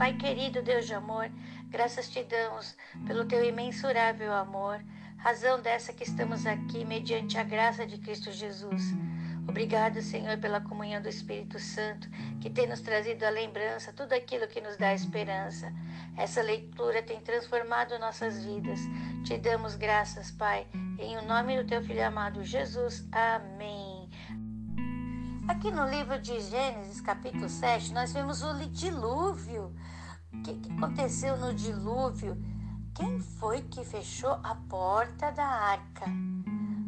Pai querido, Deus de amor, graças te damos pelo teu imensurável amor, razão dessa que estamos aqui mediante a graça de Cristo Jesus. Obrigado, Senhor, pela comunhão do Espírito Santo, que tem nos trazido a lembrança, tudo aquilo que nos dá esperança. Essa leitura tem transformado nossas vidas. Te damos graças, Pai, em o nome do teu Filho amado Jesus. Amém. Aqui no livro de Gênesis, capítulo 7, nós vemos o dilúvio. Aconteceu no dilúvio? Quem foi que fechou a porta da arca?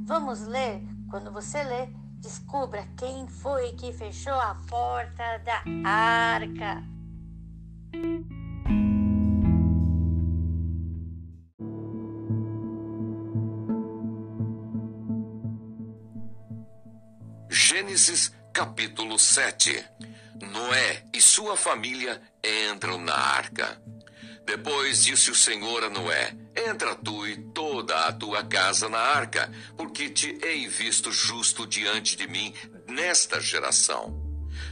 Vamos ler? Quando você lê, descubra quem foi que fechou a porta da arca. Gênesis capítulo 7 Noé e sua família entram na arca. Depois disse o Senhor a Noé: Entra tu e toda a tua casa na arca, porque te hei visto justo diante de mim nesta geração.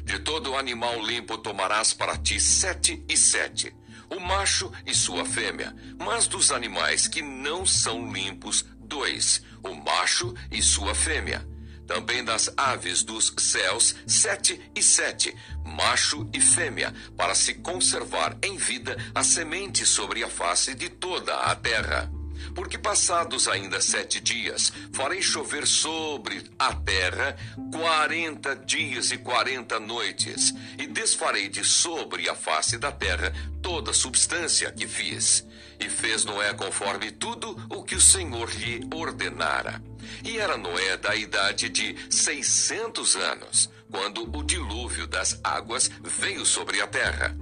De todo animal limpo tomarás para ti sete e sete, o macho e sua fêmea, mas dos animais que não são limpos, dois, o macho e sua fêmea também das aves dos céus, sete e sete, macho e fêmea, para se conservar em vida a semente sobre a face de toda a terra. Porque passados ainda sete dias, farei chover sobre a terra quarenta dias e quarenta noites, e desfarei de sobre a face da terra toda substância que fiz. E fez Noé conforme tudo o que o Senhor lhe ordenara. E era Noé da idade de seiscentos anos, quando o dilúvio das águas veio sobre a terra.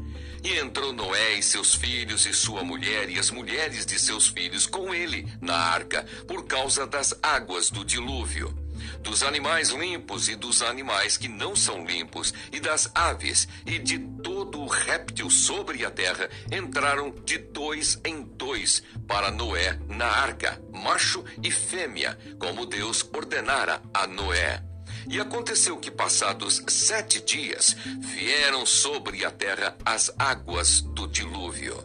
E entrou Noé e seus filhos e sua mulher e as mulheres de seus filhos com ele na arca, por causa das águas do dilúvio. Dos animais limpos e dos animais que não são limpos, e das aves, e de todo o réptil sobre a terra, entraram de dois em dois para Noé na arca, macho e fêmea, como Deus ordenara a Noé. E aconteceu que, passados sete dias, vieram sobre a terra as águas do dilúvio.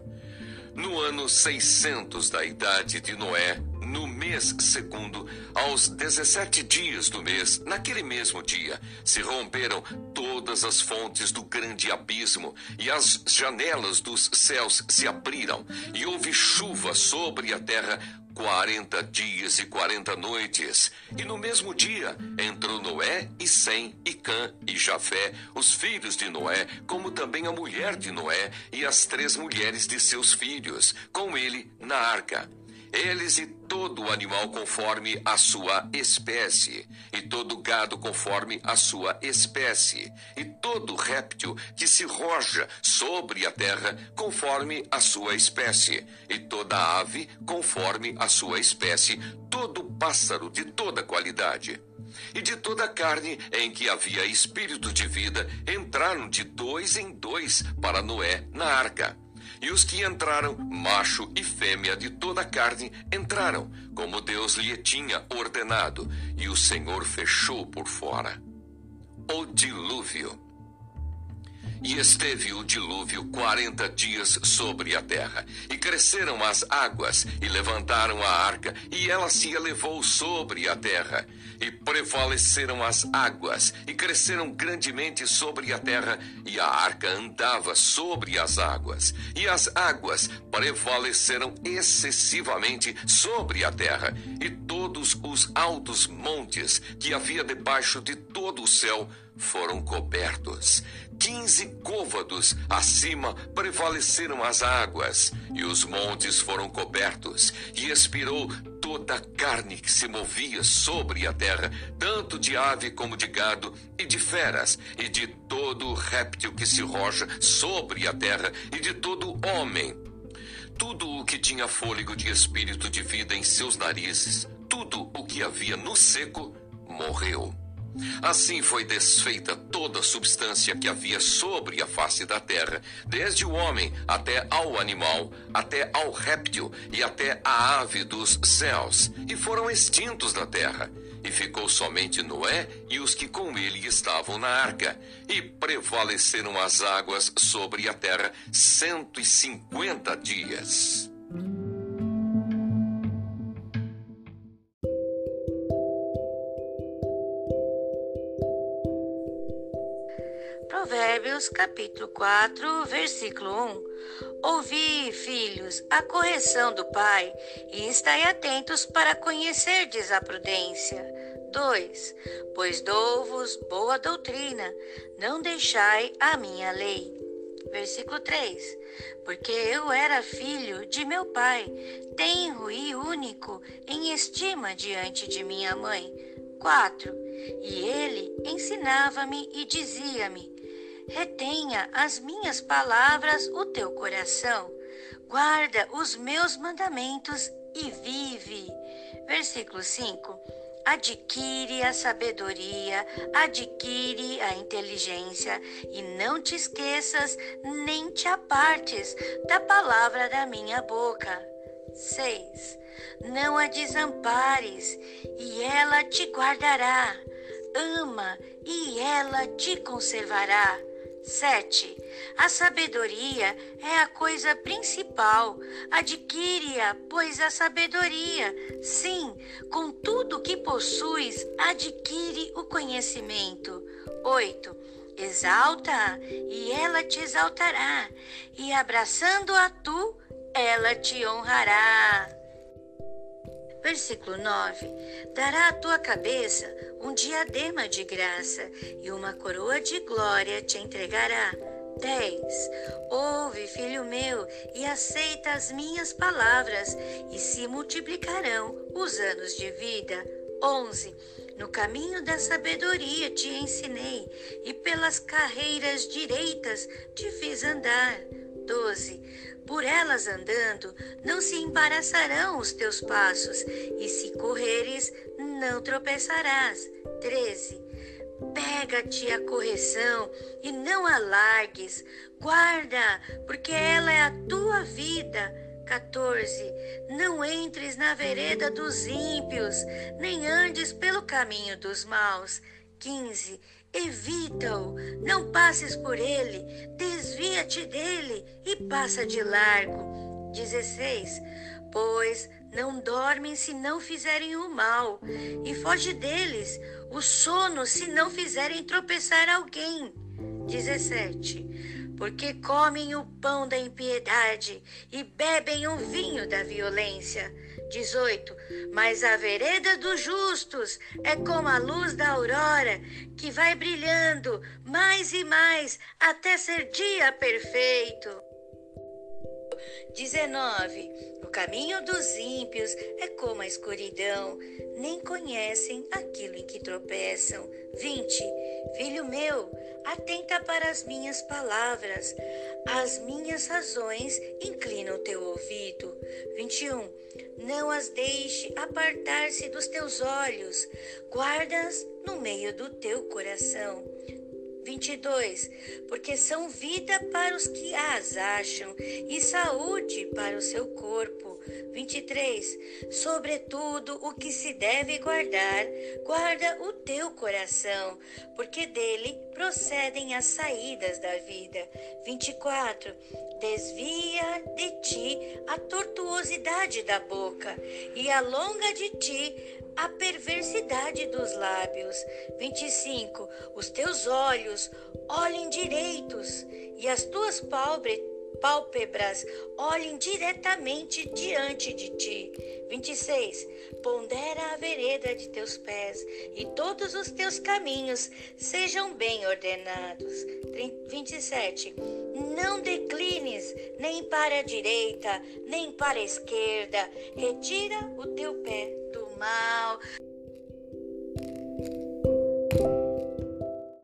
No ano 600 da idade de Noé, no mês segundo, aos 17 dias do mês, naquele mesmo dia, se romperam todas as fontes do grande abismo, e as janelas dos céus se abriram, e houve chuva sobre a terra quarenta dias e quarenta noites. E no mesmo dia entrou Noé e Sem e Cã e Jafé, os filhos de Noé, como também a mulher de Noé e as três mulheres de seus filhos, com ele na arca eles e todo animal conforme a sua espécie, e todo gado conforme a sua espécie, e todo réptil que se roja sobre a terra conforme a sua espécie, e toda ave conforme a sua espécie, todo pássaro de toda qualidade. E de toda a carne em que havia espírito de vida, entraram de dois em dois para Noé na arca e os que entraram, macho e fêmea de toda a carne, entraram, como Deus lhe tinha ordenado, e o Senhor fechou por fora. O dilúvio. E esteve o dilúvio quarenta dias sobre a terra. E cresceram as águas, e levantaram a arca, e ela se elevou sobre a terra. E prevaleceram as águas, e cresceram grandemente sobre a terra, e a arca andava sobre as águas. E as águas prevaleceram excessivamente sobre a terra, e todos os altos montes que havia debaixo de todo o céu foram cobertos. Quinze côvados acima prevaleceram as águas, e os montes foram cobertos, e expirou toda a carne que se movia sobre a terra, tanto de ave como de gado, e de feras, e de todo réptil que se roja sobre a terra, e de todo homem. Tudo o que tinha fôlego de espírito de vida em seus narizes, tudo o que havia no seco, morreu. Assim foi desfeita toda substância que havia sobre a face da terra, desde o homem até ao animal, até ao réptil e até a ave dos céus, e foram extintos da terra. E ficou somente Noé e os que com ele estavam na arca. E prevaleceram as águas sobre a terra cento e cinquenta dias. Provérbios capítulo 4, versículo 1. Ouvi, filhos, a correção do pai, e estai atentos para conhecerdes a prudência. 2. Pois dou-vos boa doutrina, não deixai a minha lei. Versículo 3. Porque eu era filho de meu pai, tenro e único em estima diante de minha mãe. 4. E ele ensinava-me e dizia-me: retenha as minhas palavras o teu coração, guarda os meus mandamentos e vive. Versículo 5. Adquire a sabedoria, adquire a inteligência, e não te esqueças nem te apartes da palavra da minha boca. 6. Não a desampares, e ela te guardará. Ama, e ela te conservará. 7. A sabedoria é a coisa principal. Adquire-a, pois a sabedoria. Sim, com tudo que possuis, adquire o conhecimento. 8. Exalta-a, e ela te exaltará, e abraçando-a tu, ela te honrará. Versículo 9: Dará à tua cabeça um diadema de graça e uma coroa de glória te entregará. 10. Ouve, filho meu, e aceita as minhas palavras, e se multiplicarão os anos de vida. 11. No caminho da sabedoria te ensinei, e pelas carreiras direitas te fiz andar. 12. Por elas andando, não se embaraçarão os teus passos, e se correres, não tropeçarás. 13. Pega-te a correção e não a largues, guarda, porque ela é a tua vida. 14. Não entres na vereda dos ímpios, nem andes pelo caminho dos maus. 15. Evita-o, não passes por ele, desvia-te dele e passa de largo. 16. Pois não dormem se não fizerem o mal, e foge deles o sono se não fizerem tropeçar alguém. 17. Porque comem o pão da impiedade e bebem o vinho da violência. 18. Mas a vereda dos justos é como a luz da aurora, que vai brilhando mais e mais até ser dia perfeito. 19. O caminho dos ímpios é como a escuridão, nem conhecem aquilo em que tropeçam. 20. Filho meu, atenta para as minhas palavras, as minhas razões inclinam teu ouvido. 21. Não as deixe apartar-se dos teus olhos, guardas no meio do teu coração. 22. Porque são vida para os que as acham e saúde para o seu corpo. 23. Sobretudo o que se deve guardar, guarda o teu coração, porque dele procedem as saídas da vida. 24. Desvia de ti a tortuosidade da boca e alonga de ti a perversidade dos lábios. 25. Os teus olhos olhem direitos e as tuas pálpebras olhem diretamente diante de ti. 26. Pondera a vereda de teus pés e todos os teus caminhos sejam bem ordenados. 27. Não declines nem para a direita, nem para a esquerda. Retira o teu pé mal.